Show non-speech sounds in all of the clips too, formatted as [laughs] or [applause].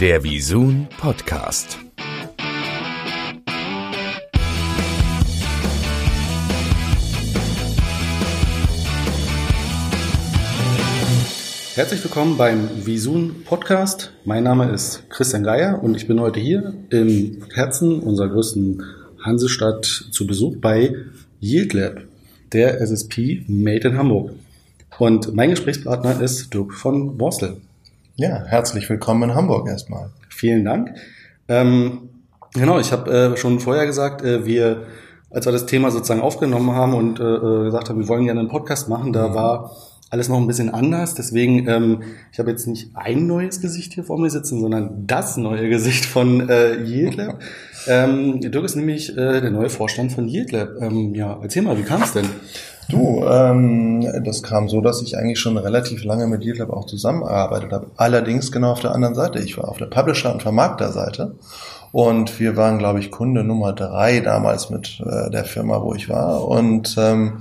Der Visun Podcast. Herzlich willkommen beim Visun Podcast. Mein Name ist Christian Geier und ich bin heute hier im Herzen unserer größten Hansestadt zu Besuch bei Yield Lab, der SSP Made in Hamburg. Und mein Gesprächspartner ist Dirk von Borstel. Ja, herzlich willkommen in Hamburg erstmal. Vielen Dank. Ähm, genau, ich habe äh, schon vorher gesagt, äh, wir, als wir das Thema sozusagen aufgenommen haben und äh, äh gesagt haben, wir wollen gerne einen Podcast machen, da mhm. war alles noch ein bisschen anders. Deswegen, ähm, ich habe jetzt nicht ein neues Gesicht hier vor mir sitzen, sondern das neue Gesicht von äh, Yield Lab. [laughs] ähm, Dirk ist nämlich äh, der neue Vorstand von Yield Lab. Ähm, ja, erzähl mal, wie kam es denn? Du, ähm, das kam so, dass ich eigentlich schon relativ lange mit Lab auch zusammengearbeitet habe. Allerdings genau auf der anderen Seite. Ich war auf der Publisher- und Vermarkter-Seite und wir waren, glaube ich, Kunde Nummer drei damals mit äh, der Firma, wo ich war. Und ähm,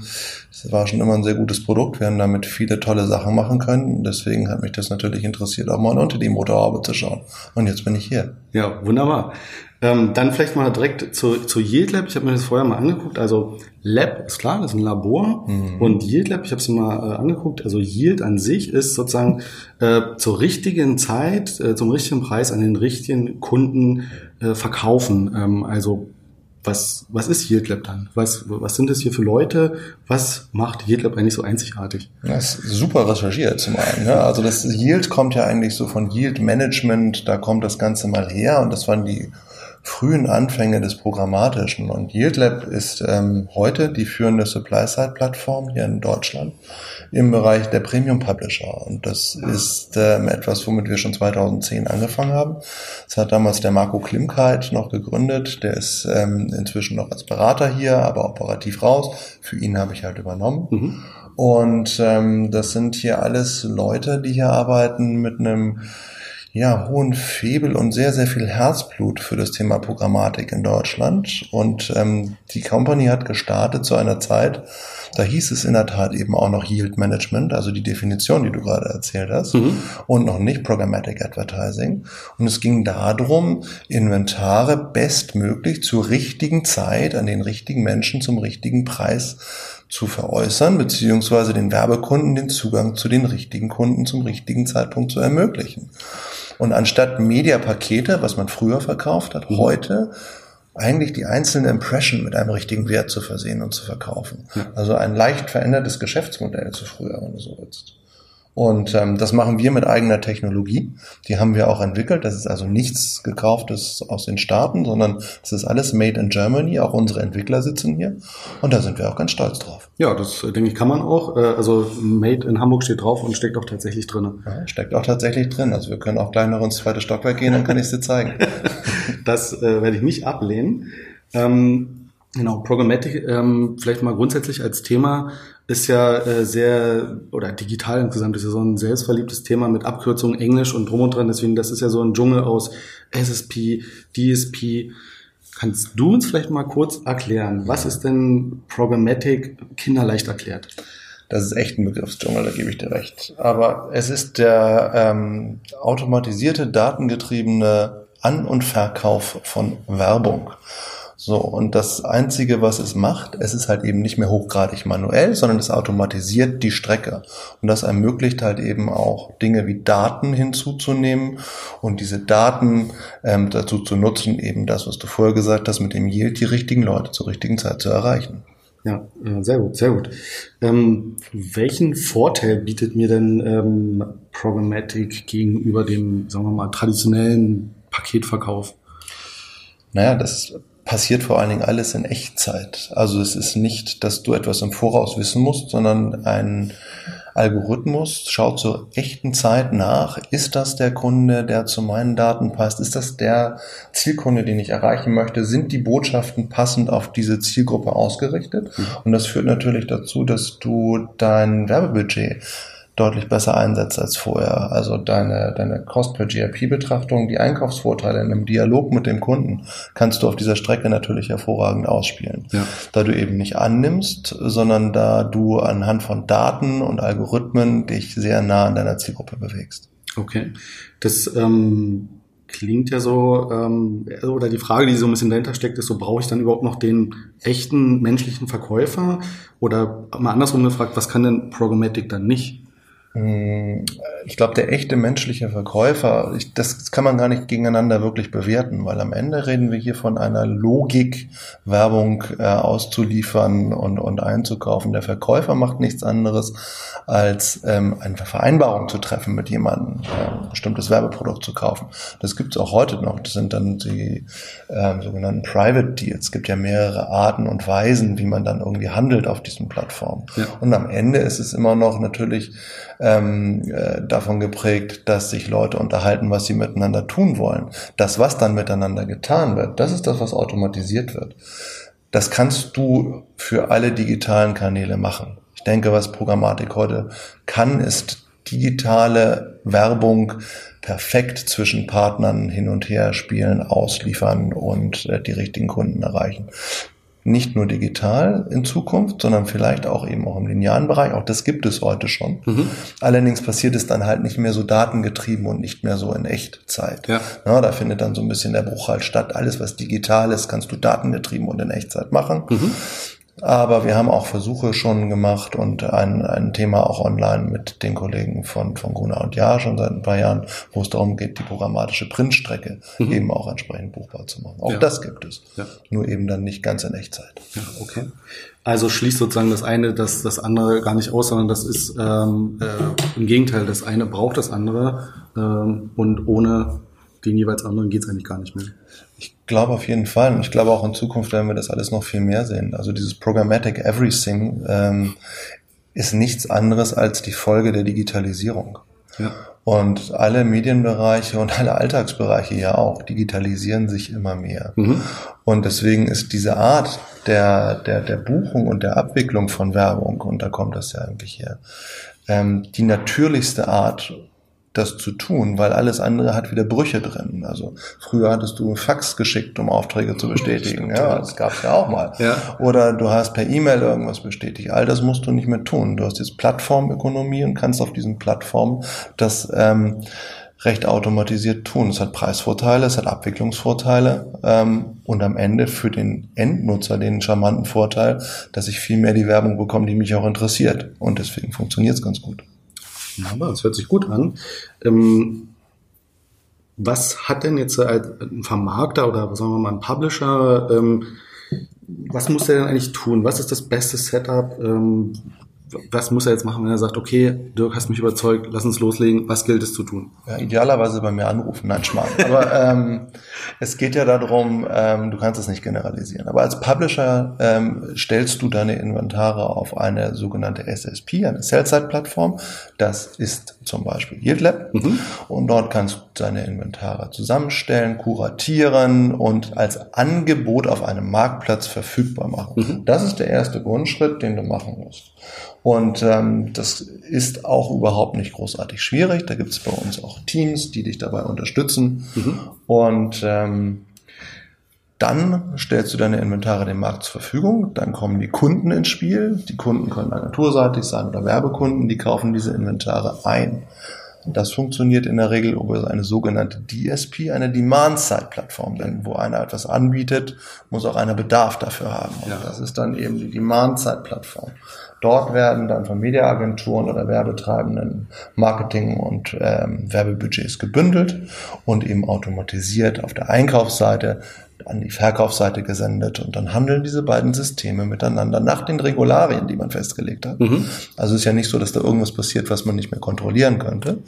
es war schon immer ein sehr gutes Produkt. Wir haben damit viele tolle Sachen machen können. Deswegen hat mich das natürlich interessiert, auch mal unter die Motorhaube zu schauen. Und jetzt bin ich hier. Ja, wunderbar. Ähm, dann vielleicht mal direkt zu, zu Yield Lab. Ich habe mir das vorher mal angeguckt. Also Lab ist klar, das ist ein Labor. Mhm. Und Yield Lab, ich habe es mal äh, angeguckt. Also Yield an sich ist sozusagen äh, zur richtigen Zeit, äh, zum richtigen Preis an den richtigen Kunden äh, verkaufen. Ähm, also was, was ist Yield Lab dann? Was, was sind das hier für Leute? Was macht Yield Lab eigentlich so einzigartig? Das ist super recherchiert zum einen. Ne? Also das Yield kommt ja eigentlich so von Yield Management, da kommt das Ganze mal her und das waren die frühen Anfänge des Programmatischen. Und YieldLab ist ähm, heute die führende Supply-Side-Plattform hier in Deutschland im Bereich der Premium Publisher. Und das ist ähm, etwas, womit wir schon 2010 angefangen haben. Das hat damals der Marco Klimkeit noch gegründet. Der ist ähm, inzwischen noch als Berater hier, aber operativ raus. Für ihn habe ich halt übernommen. Mhm. Und ähm, das sind hier alles Leute, die hier arbeiten mit einem ja, hohen Febel und sehr, sehr viel Herzblut für das Thema Programmatik in Deutschland. Und ähm, die Company hat gestartet zu einer Zeit, da hieß es in der Tat eben auch noch Yield Management, also die Definition, die du gerade erzählt hast, mhm. und noch nicht Programmatic Advertising. Und es ging darum, Inventare bestmöglich zur richtigen Zeit an den richtigen Menschen zum richtigen Preis zu veräußern, beziehungsweise den Werbekunden den Zugang zu den richtigen Kunden zum richtigen Zeitpunkt zu ermöglichen. Und anstatt Mediapakete, was man früher verkauft hat, mhm. heute eigentlich die einzelne Impression mit einem richtigen Wert zu versehen und zu verkaufen. Ja. Also ein leicht verändertes Geschäftsmodell zu früher, wenn du so willst. Und ähm, das machen wir mit eigener Technologie. Die haben wir auch entwickelt. Das ist also nichts gekauftes aus den Staaten, sondern es ist alles made in Germany. Auch unsere Entwickler sitzen hier. Und da sind wir auch ganz stolz drauf. Ja, das äh, denke ich kann man auch. Äh, also made in Hamburg steht drauf und steckt auch tatsächlich drin. Ja, steckt auch tatsächlich drin. Also wir können auch gleich noch ins zweite Stockwerk gehen, dann kann ich es dir zeigen. [laughs] das äh, werde ich nicht ablehnen. Ähm, Genau, Programmatic, ähm, vielleicht mal grundsätzlich als Thema, ist ja äh, sehr, oder digital insgesamt ist ja so ein selbstverliebtes Thema mit Abkürzungen Englisch und drum und dran. Deswegen, das ist ja so ein Dschungel aus SSP, DSP. Kannst du uns vielleicht mal kurz erklären, was ist denn Programmatic kinderleicht erklärt? Das ist echt ein Begriffsdschungel, da gebe ich dir recht. Aber es ist der ähm, automatisierte, datengetriebene An- und Verkauf von Werbung. So, und das Einzige, was es macht, es ist halt eben nicht mehr hochgradig manuell, sondern es automatisiert die Strecke. Und das ermöglicht halt eben auch Dinge wie Daten hinzuzunehmen und diese Daten ähm, dazu zu nutzen, eben das, was du vorher gesagt hast, mit dem Yield die richtigen Leute zur richtigen Zeit zu erreichen. Ja, sehr gut, sehr gut. Ähm, welchen Vorteil bietet mir denn ähm, Programmatic gegenüber dem, sagen wir mal, traditionellen Paketverkauf? Naja, das passiert vor allen Dingen alles in Echtzeit. Also es ist nicht, dass du etwas im Voraus wissen musst, sondern ein Algorithmus schaut zur echten Zeit nach, ist das der Kunde, der zu meinen Daten passt? Ist das der Zielkunde, den ich erreichen möchte? Sind die Botschaften passend auf diese Zielgruppe ausgerichtet? Mhm. Und das führt natürlich dazu, dass du dein Werbebudget deutlich besser einsetzt als vorher. Also deine, deine Cost per GRP-Betrachtung, die Einkaufsvorteile in einem Dialog mit dem Kunden kannst du auf dieser Strecke natürlich hervorragend ausspielen. Ja. Da du eben nicht annimmst, sondern da du anhand von Daten und Algorithmen dich sehr nah an deiner Zielgruppe bewegst. Okay. Das ähm klingt ja so, ähm, oder die Frage, die so ein bisschen dahinter steckt, ist so, brauche ich dann überhaupt noch den echten menschlichen Verkäufer? Oder mal andersrum gefragt, was kann denn Programmatic dann nicht? Ich glaube, der echte menschliche Verkäufer, ich, das kann man gar nicht gegeneinander wirklich bewerten, weil am Ende reden wir hier von einer Logik, Werbung äh, auszuliefern und, und einzukaufen. Der Verkäufer macht nichts anderes, als ähm, eine Vereinbarung zu treffen mit jemandem, äh, ein bestimmtes Werbeprodukt zu kaufen. Das gibt es auch heute noch. Das sind dann die äh, sogenannten Private Deals. Es gibt ja mehrere Arten und Weisen, wie man dann irgendwie handelt auf diesen Plattformen. Ja. Und am Ende ist es immer noch natürlich ähm, äh, davon geprägt, dass sich Leute unterhalten, was sie miteinander tun wollen. Das, was dann miteinander getan wird, das ist das, was automatisiert wird. Das kannst du für alle digitalen Kanäle machen. Ich denke, was Programmatik heute kann, ist digitale Werbung perfekt zwischen Partnern hin und her spielen, ausliefern und äh, die richtigen Kunden erreichen nicht nur digital in Zukunft, sondern vielleicht auch eben auch im linearen Bereich. Auch das gibt es heute schon. Mhm. Allerdings passiert es dann halt nicht mehr so datengetrieben und nicht mehr so in Echtzeit. Ja. ja. da findet dann so ein bisschen der Bruch halt statt. Alles, was digital ist, kannst du datengetrieben und in Echtzeit machen. Mhm. Aber wir haben auch Versuche schon gemacht und ein, ein Thema auch online mit den Kollegen von, von Gruner und Jahr schon seit ein paar Jahren, wo es darum geht, die programmatische Printstrecke mhm. eben auch entsprechend buchbar zu machen. Auch ja. das gibt es. Ja. Nur eben dann nicht ganz in Echtzeit. Ja, okay. Also schließt sozusagen das eine das, das andere gar nicht aus, sondern das ist ähm, äh, im Gegenteil, das eine braucht das andere ähm, und ohne den jeweils anderen geht es eigentlich gar nicht mehr. Ich glaube auf jeden Fall. Und ich glaube auch in Zukunft werden wir das alles noch viel mehr sehen. Also dieses Programmatic Everything ähm, ist nichts anderes als die Folge der Digitalisierung. Ja. Und alle Medienbereiche und alle Alltagsbereiche ja auch digitalisieren sich immer mehr. Mhm. Und deswegen ist diese Art der, der, der Buchung und der Abwicklung von Werbung, und da kommt das ja eigentlich her, ähm, die natürlichste Art, das zu tun, weil alles andere hat wieder Brüche drin. Also früher hattest du ein Fax geschickt, um Aufträge zu [laughs] bestätigen. Ja, das gab es ja auch mal. Ja. Oder du hast per E-Mail irgendwas bestätigt. All das musst du nicht mehr tun. Du hast jetzt Plattformökonomie und kannst auf diesen Plattformen das ähm, recht automatisiert tun. Es hat Preisvorteile, es hat Abwicklungsvorteile ähm, und am Ende für den Endnutzer den charmanten Vorteil, dass ich viel mehr die Werbung bekomme, die mich auch interessiert. Und deswegen funktioniert es ganz gut. Aber das hört sich gut an. Ähm, was hat denn jetzt ein Vermarkter oder sagen wir mal ein Publisher, ähm, was muss der denn eigentlich tun? Was ist das beste Setup? Ähm, was muss er jetzt machen, wenn er sagt, okay, Dirk, hast mich überzeugt, lass uns loslegen, was gilt es zu tun? Ja, idealerweise bei mir anrufen, nein, Schmarrn. Aber [laughs] ähm, es geht ja darum, ähm, du kannst es nicht generalisieren. Aber als Publisher ähm, stellst du deine Inventare auf eine sogenannte SSP, eine Sell-Side-Plattform. Das ist zum Beispiel YieldLab. Mhm. Und dort kannst du deine Inventare zusammenstellen, kuratieren und als Angebot auf einem Marktplatz verfügbar machen. Mhm. Das ist der erste Grundschritt, den du machen musst. Und ähm, das ist auch überhaupt nicht großartig schwierig. Da gibt es bei uns auch Teams, die dich dabei unterstützen. Mhm. Und ähm, dann stellst du deine Inventare dem Markt zur Verfügung. Dann kommen die Kunden ins Spiel. Die Kunden können agenturseitig sein oder Werbekunden, die kaufen diese Inventare ein. Das funktioniert in der Regel über eine sogenannte DSP, eine Demand-Side-Plattform. Denn wo einer etwas anbietet, muss auch einer Bedarf dafür haben. Und ja. das ist dann eben die Demand-Side-Plattform. Dort werden dann von Mediaagenturen oder Werbetreibenden Marketing- und ähm, Werbebudgets gebündelt und eben automatisiert auf der Einkaufsseite an die Verkaufsseite gesendet und dann handeln diese beiden Systeme miteinander nach den Regularien, die man festgelegt hat. Mhm. Also ist ja nicht so, dass da irgendwas passiert, was man nicht mehr kontrollieren könnte,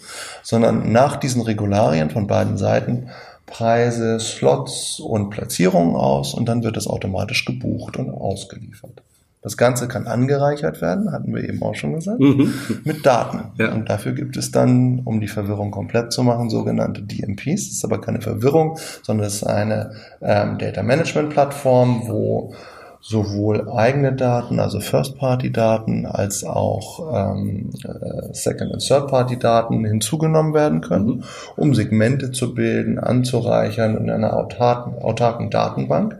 sondern nach diesen Regularien von beiden Seiten Preise, Slots und Platzierungen aus und dann wird es automatisch gebucht und ausgeliefert. Das Ganze kann angereichert werden, hatten wir eben auch schon gesagt, mhm. mit Daten. Ja. Und dafür gibt es dann, um die Verwirrung komplett zu machen, sogenannte DMPs. Das ist aber keine Verwirrung, sondern es ist eine ähm, Data Management Plattform, wo sowohl eigene Daten, also First-Party-Daten, als auch ähm, äh, Second- und Third-Party-Daten hinzugenommen werden können, mhm. um Segmente zu bilden, anzureichern in einer autarken, autarken Datenbank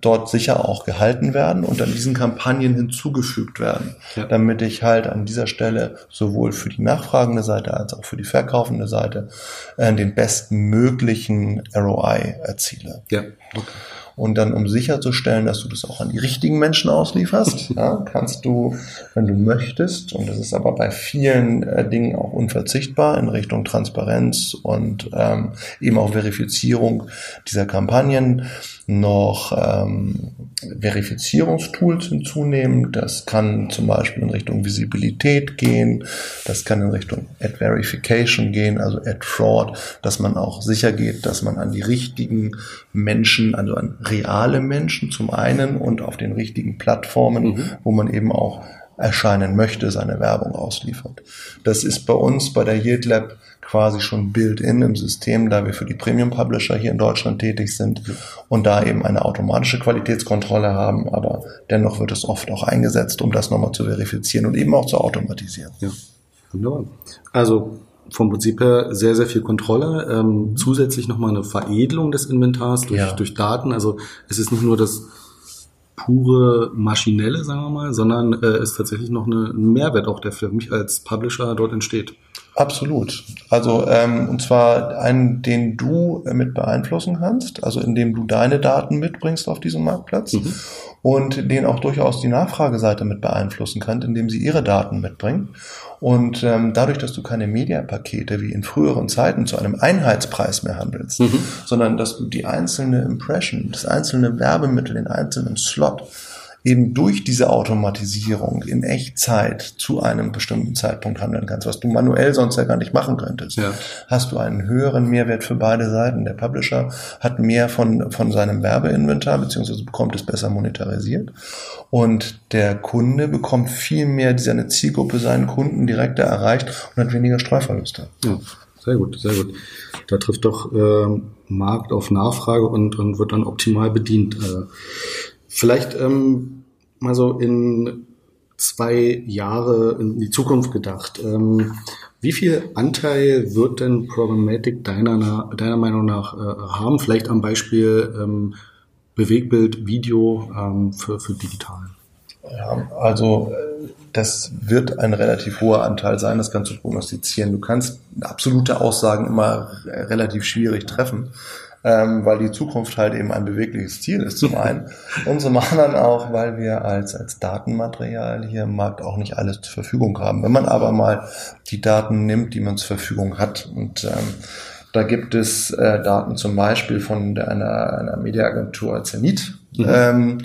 dort sicher auch gehalten werden und an diesen Kampagnen hinzugefügt werden, ja. damit ich halt an dieser Stelle sowohl für die nachfragende Seite als auch für die verkaufende Seite äh, den besten möglichen ROI erziele. Ja. Okay. Und dann, um sicherzustellen, dass du das auch an die richtigen Menschen auslieferst, [laughs] ja, kannst du, wenn du möchtest, und das ist aber bei vielen äh, Dingen auch unverzichtbar in Richtung Transparenz und ähm, eben auch Verifizierung dieser Kampagnen, noch ähm, Verifizierungstools hinzunehmen. Das kann zum Beispiel in Richtung Visibilität gehen, das kann in Richtung Ad Verification gehen, also Ad Fraud, dass man auch sicher geht, dass man an die richtigen Menschen, also an reale Menschen zum einen und auf den richtigen Plattformen, mhm. wo man eben auch erscheinen möchte, seine Werbung ausliefert. Das ist bei uns bei der Yield Lab quasi schon built-in im System, da wir für die Premium-Publisher hier in Deutschland tätig sind und da eben eine automatische Qualitätskontrolle haben, aber dennoch wird es oft auch eingesetzt, um das nochmal zu verifizieren und eben auch zu automatisieren. Ja, wunderbar. Also vom Prinzip her sehr, sehr viel Kontrolle. Ähm, mhm. zusätzlich nochmal eine Veredelung des Inventars durch, ja. durch Daten. Also es ist nicht nur das pure maschinelle, sagen wir mal, sondern äh, ist tatsächlich noch eine, ein Mehrwert auch, der für mich als Publisher dort entsteht. Absolut. Also ähm, und zwar einen, den du äh, mit beeinflussen kannst, also indem du deine Daten mitbringst auf diesem Marktplatz mhm. und den auch durchaus die Nachfrageseite mit beeinflussen kann, indem sie ihre Daten mitbringen. Und ähm, dadurch, dass du keine Mediapakete wie in früheren Zeiten zu einem Einheitspreis mehr handelst, mhm. sondern dass du die einzelne Impression, das einzelne Werbemittel, den einzelnen Slot eben durch diese Automatisierung in Echtzeit zu einem bestimmten Zeitpunkt handeln kannst, was du manuell sonst ja gar nicht machen könntest, ja. hast du einen höheren Mehrwert für beide Seiten. Der Publisher hat mehr von, von seinem Werbeinventar, beziehungsweise bekommt es besser monetarisiert. Und der Kunde bekommt viel mehr seine Zielgruppe, seinen Kunden direkter erreicht und hat weniger Streuverluste. Ja. Sehr gut, sehr gut. Da trifft doch äh, Markt auf Nachfrage und, und wird dann optimal bedient. Äh, Vielleicht ähm, mal so in zwei Jahre in die Zukunft gedacht. Ähm, wie viel Anteil wird denn Programmatic deiner, deiner Meinung nach äh, haben? Vielleicht am Beispiel ähm, Bewegbild, Video ähm, für, für digital. Ja, also das wird ein relativ hoher Anteil sein, das kannst du prognostizieren. Du kannst absolute Aussagen immer relativ schwierig treffen ähm, weil die Zukunft halt eben ein bewegliches Ziel ist zum einen [laughs] und zum anderen auch, weil wir als, als Datenmaterial hier im Markt auch nicht alles zur Verfügung haben. Wenn man aber mal die Daten nimmt, die man zur Verfügung hat und ähm, da gibt es äh, Daten zum Beispiel von einer, einer Mediaagentur Zenit, mhm. ähm,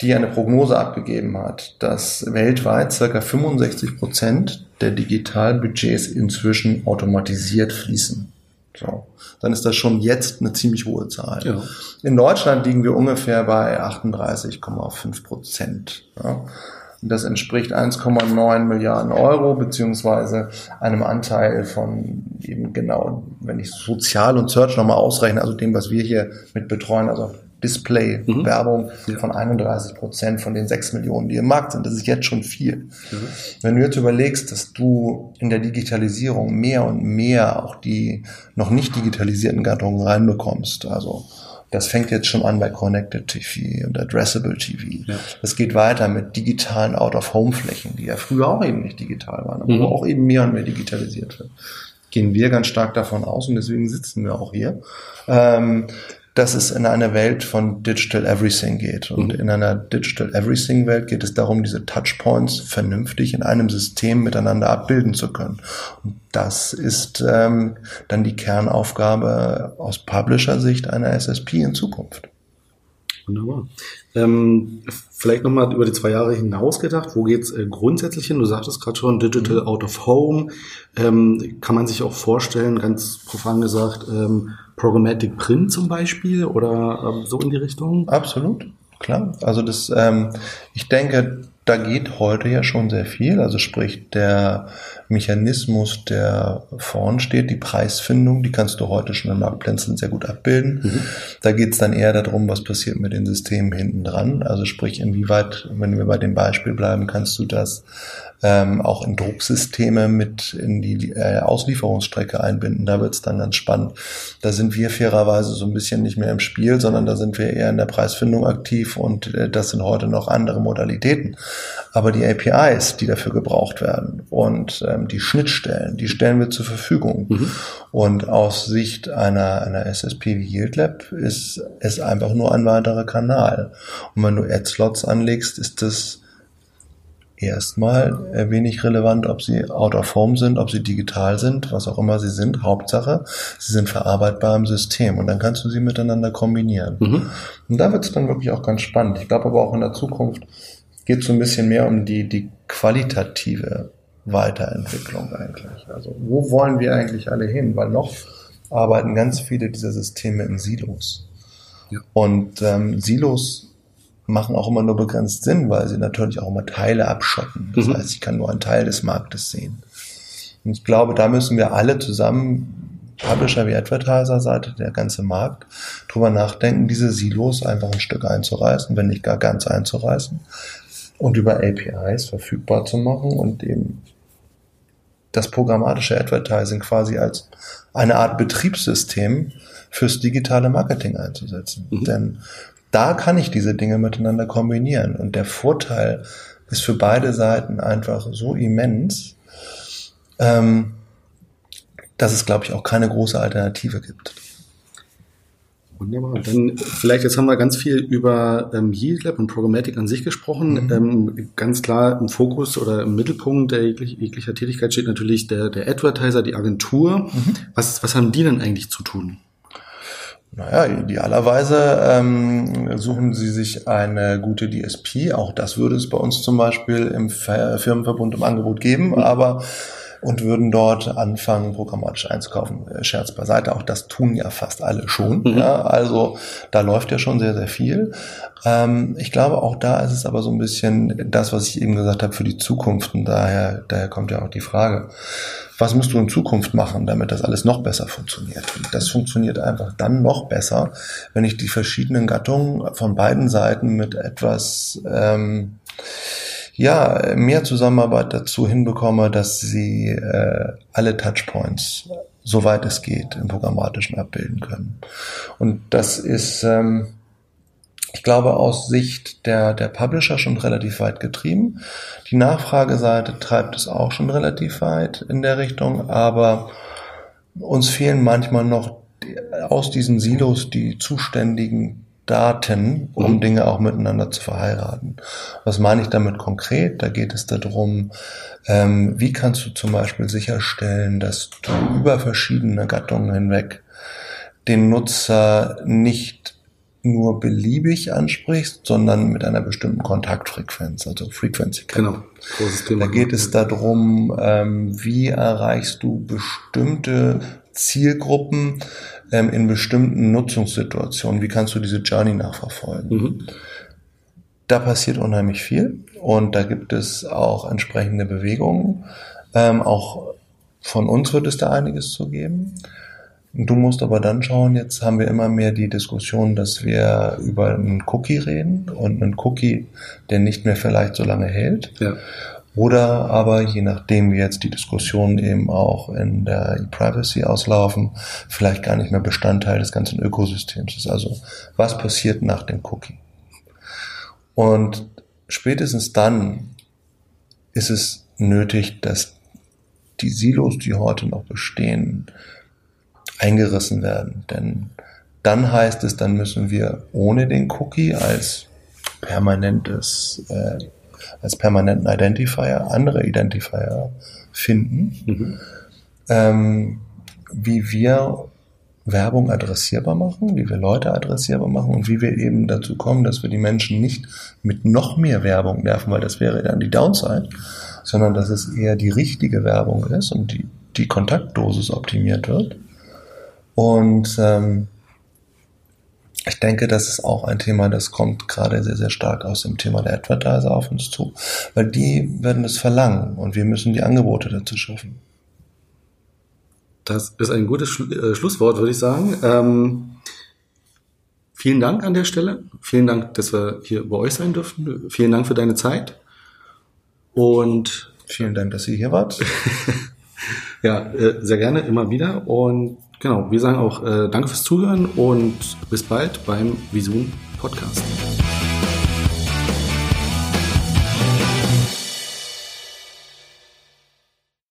die eine Prognose abgegeben hat, dass weltweit circa 65 Prozent der Digitalbudgets inzwischen automatisiert fließen. So. Dann ist das schon jetzt eine ziemlich hohe Zahl. Ja. In Deutschland liegen wir ungefähr bei 38,5 Prozent. Ja. Das entspricht 1,9 Milliarden Euro beziehungsweise einem Anteil von eben genau, wenn ich Sozial und Search nochmal ausrechne, also dem, was wir hier mit betreuen, also Display, mhm. Werbung ja. von 31 Prozent von den 6 Millionen, die im Markt sind. Das ist jetzt schon viel. Mhm. Wenn du jetzt überlegst, dass du in der Digitalisierung mehr und mehr auch die noch nicht digitalisierten Gattungen reinbekommst, also das fängt jetzt schon an bei Connected TV und Addressable TV. Ja. Das geht weiter mit digitalen Out-of-Home-Flächen, die ja früher auch eben nicht digital waren, aber mhm. auch eben mehr und mehr digitalisiert wird. Gehen wir ganz stark davon aus und deswegen sitzen wir auch hier. Ähm, dass es in eine Welt von Digital Everything geht. Und mhm. in einer Digital Everything Welt geht es darum, diese Touchpoints vernünftig in einem System miteinander abbilden zu können. Und das ist ähm, dann die Kernaufgabe aus Publisher-Sicht einer SSP in Zukunft. Wunderbar. Ähm, vielleicht nochmal über die zwei Jahre hinaus gedacht. Wo geht's äh, grundsätzlich hin? Du sagtest gerade schon, Digital mhm. Out of Home. Ähm, kann man sich auch vorstellen, ganz profan gesagt, ähm, Programmatic Print zum Beispiel oder ähm, so in die Richtung? Absolut, klar. Also das, ähm, ich denke, da geht heute ja schon sehr viel. Also sprich, der Mechanismus, der vorn steht, die Preisfindung, die kannst du heute schon in Marktplätzen sehr gut abbilden. Mhm. Da geht es dann eher darum, was passiert mit den Systemen hinten dran. Also sprich, inwieweit, wenn wir bei dem Beispiel bleiben, kannst du das ähm, auch in Drucksysteme mit in die äh, Auslieferungsstrecke einbinden. Da wird es dann ganz spannend. Da sind wir fairerweise so ein bisschen nicht mehr im Spiel, sondern da sind wir eher in der Preisfindung aktiv und äh, das sind heute noch andere Modalitäten. Aber die APIs, die dafür gebraucht werden und ähm, die Schnittstellen, die stellen wir zur Verfügung. Mhm. Und aus Sicht einer, einer SSP wie Yield Lab ist es einfach nur ein weiterer Kanal. Und wenn du Ad-Slots anlegst, ist das erstmal wenig relevant, ob sie out of form sind, ob sie digital sind, was auch immer sie sind. Hauptsache, sie sind verarbeitbar im System und dann kannst du sie miteinander kombinieren. Mhm. Und da wird es dann wirklich auch ganz spannend. Ich glaube aber auch in der Zukunft geht es so ein bisschen mehr um die, die qualitative Weiterentwicklung eigentlich. Also wo wollen wir eigentlich alle hin? Weil noch arbeiten ganz viele dieser Systeme in Silos. Ja. Und ähm, Silos machen auch immer nur begrenzt Sinn, weil sie natürlich auch immer Teile abschotten. Das mhm. heißt, ich kann nur einen Teil des Marktes sehen. Und ich glaube, da müssen wir alle zusammen, Publisher wie Advertiser-Seite, der ganze Markt, drüber nachdenken, diese Silos einfach ein Stück einzureißen, wenn nicht gar ganz einzureißen und über APIs verfügbar zu machen und eben das programmatische Advertising quasi als eine Art Betriebssystem fürs digitale Marketing einzusetzen. Mhm. Denn da kann ich diese Dinge miteinander kombinieren. Und der Vorteil ist für beide Seiten einfach so immens, ähm, dass es, glaube ich, auch keine große Alternative gibt. Wunderbar. Dann vielleicht, jetzt haben wir ganz viel über ähm, Yield Lab und Programmatic an sich gesprochen. Mhm. Ähm, ganz klar im Fokus oder im Mittelpunkt der jeglich, jeglicher Tätigkeit steht natürlich der, der Advertiser, die Agentur. Mhm. Was, was haben die denn eigentlich zu tun? Naja, idealerweise ähm, suchen Sie sich eine gute DSP. Auch das würde es bei uns zum Beispiel im Firmenverbund im Angebot geben, mhm. aber und würden dort anfangen, programmatisch einzukaufen. Äh, Scherz beiseite, auch das tun ja fast alle schon. Mhm. Ja, also da läuft ja schon sehr, sehr viel. Ähm, ich glaube, auch da ist es aber so ein bisschen das, was ich eben gesagt habe, für die Zukunft. Und daher, daher kommt ja auch die Frage was musst du in Zukunft machen, damit das alles noch besser funktioniert. Und das funktioniert einfach dann noch besser, wenn ich die verschiedenen Gattungen von beiden Seiten mit etwas ähm, ja mehr Zusammenarbeit dazu hinbekomme, dass sie äh, alle Touchpoints soweit es geht im programmatischen abbilden können. Und das ist ähm, ich glaube, aus Sicht der, der Publisher schon relativ weit getrieben. Die Nachfrageseite treibt es auch schon relativ weit in der Richtung, aber uns fehlen manchmal noch aus diesen Silos die zuständigen Daten, um mhm. Dinge auch miteinander zu verheiraten. Was meine ich damit konkret? Da geht es darum, ähm, wie kannst du zum Beispiel sicherstellen, dass du über verschiedene Gattungen hinweg den Nutzer nicht nur beliebig ansprichst, sondern mit einer bestimmten Kontaktfrequenz, also Frequency. Genau, großes Thema. Da geht es darum, ähm, wie erreichst du bestimmte Zielgruppen ähm, in bestimmten Nutzungssituationen, wie kannst du diese Journey nachverfolgen. Mhm. Da passiert unheimlich viel und da gibt es auch entsprechende Bewegungen. Ähm, auch von uns wird es da einiges zu geben. Du musst aber dann schauen, jetzt haben wir immer mehr die Diskussion, dass wir über einen Cookie reden und einen Cookie, der nicht mehr vielleicht so lange hält. Ja. Oder aber je nachdem, wie jetzt die Diskussionen eben auch in der E-Privacy auslaufen, vielleicht gar nicht mehr Bestandteil des ganzen Ökosystems ist. Also was passiert nach dem Cookie? Und spätestens dann ist es nötig, dass die Silos, die heute noch bestehen, eingerissen werden. Denn dann heißt es, dann müssen wir ohne den Cookie als permanentes, äh, als permanenten Identifier andere Identifier finden, mhm. ähm, wie wir Werbung adressierbar machen, wie wir Leute adressierbar machen und wie wir eben dazu kommen, dass wir die Menschen nicht mit noch mehr Werbung nerven, weil das wäre dann die Downside, sondern dass es eher die richtige Werbung ist und die, die Kontaktdosis optimiert wird und ähm, Ich denke, das ist auch ein Thema, das kommt gerade sehr, sehr stark aus dem Thema der Advertiser auf uns zu, weil die werden es verlangen und wir müssen die Angebote dazu schaffen. Das ist ein gutes äh, Schlusswort, würde ich sagen. Ähm, vielen Dank an der Stelle. Vielen Dank, dass wir hier bei euch sein durften. Vielen Dank für deine Zeit. Und vielen Dank, dass ihr hier wart. [laughs] ja, äh, sehr gerne, immer wieder. Und genau, wir sagen auch äh, danke fürs Zuhören und bis bald beim Visun Podcast.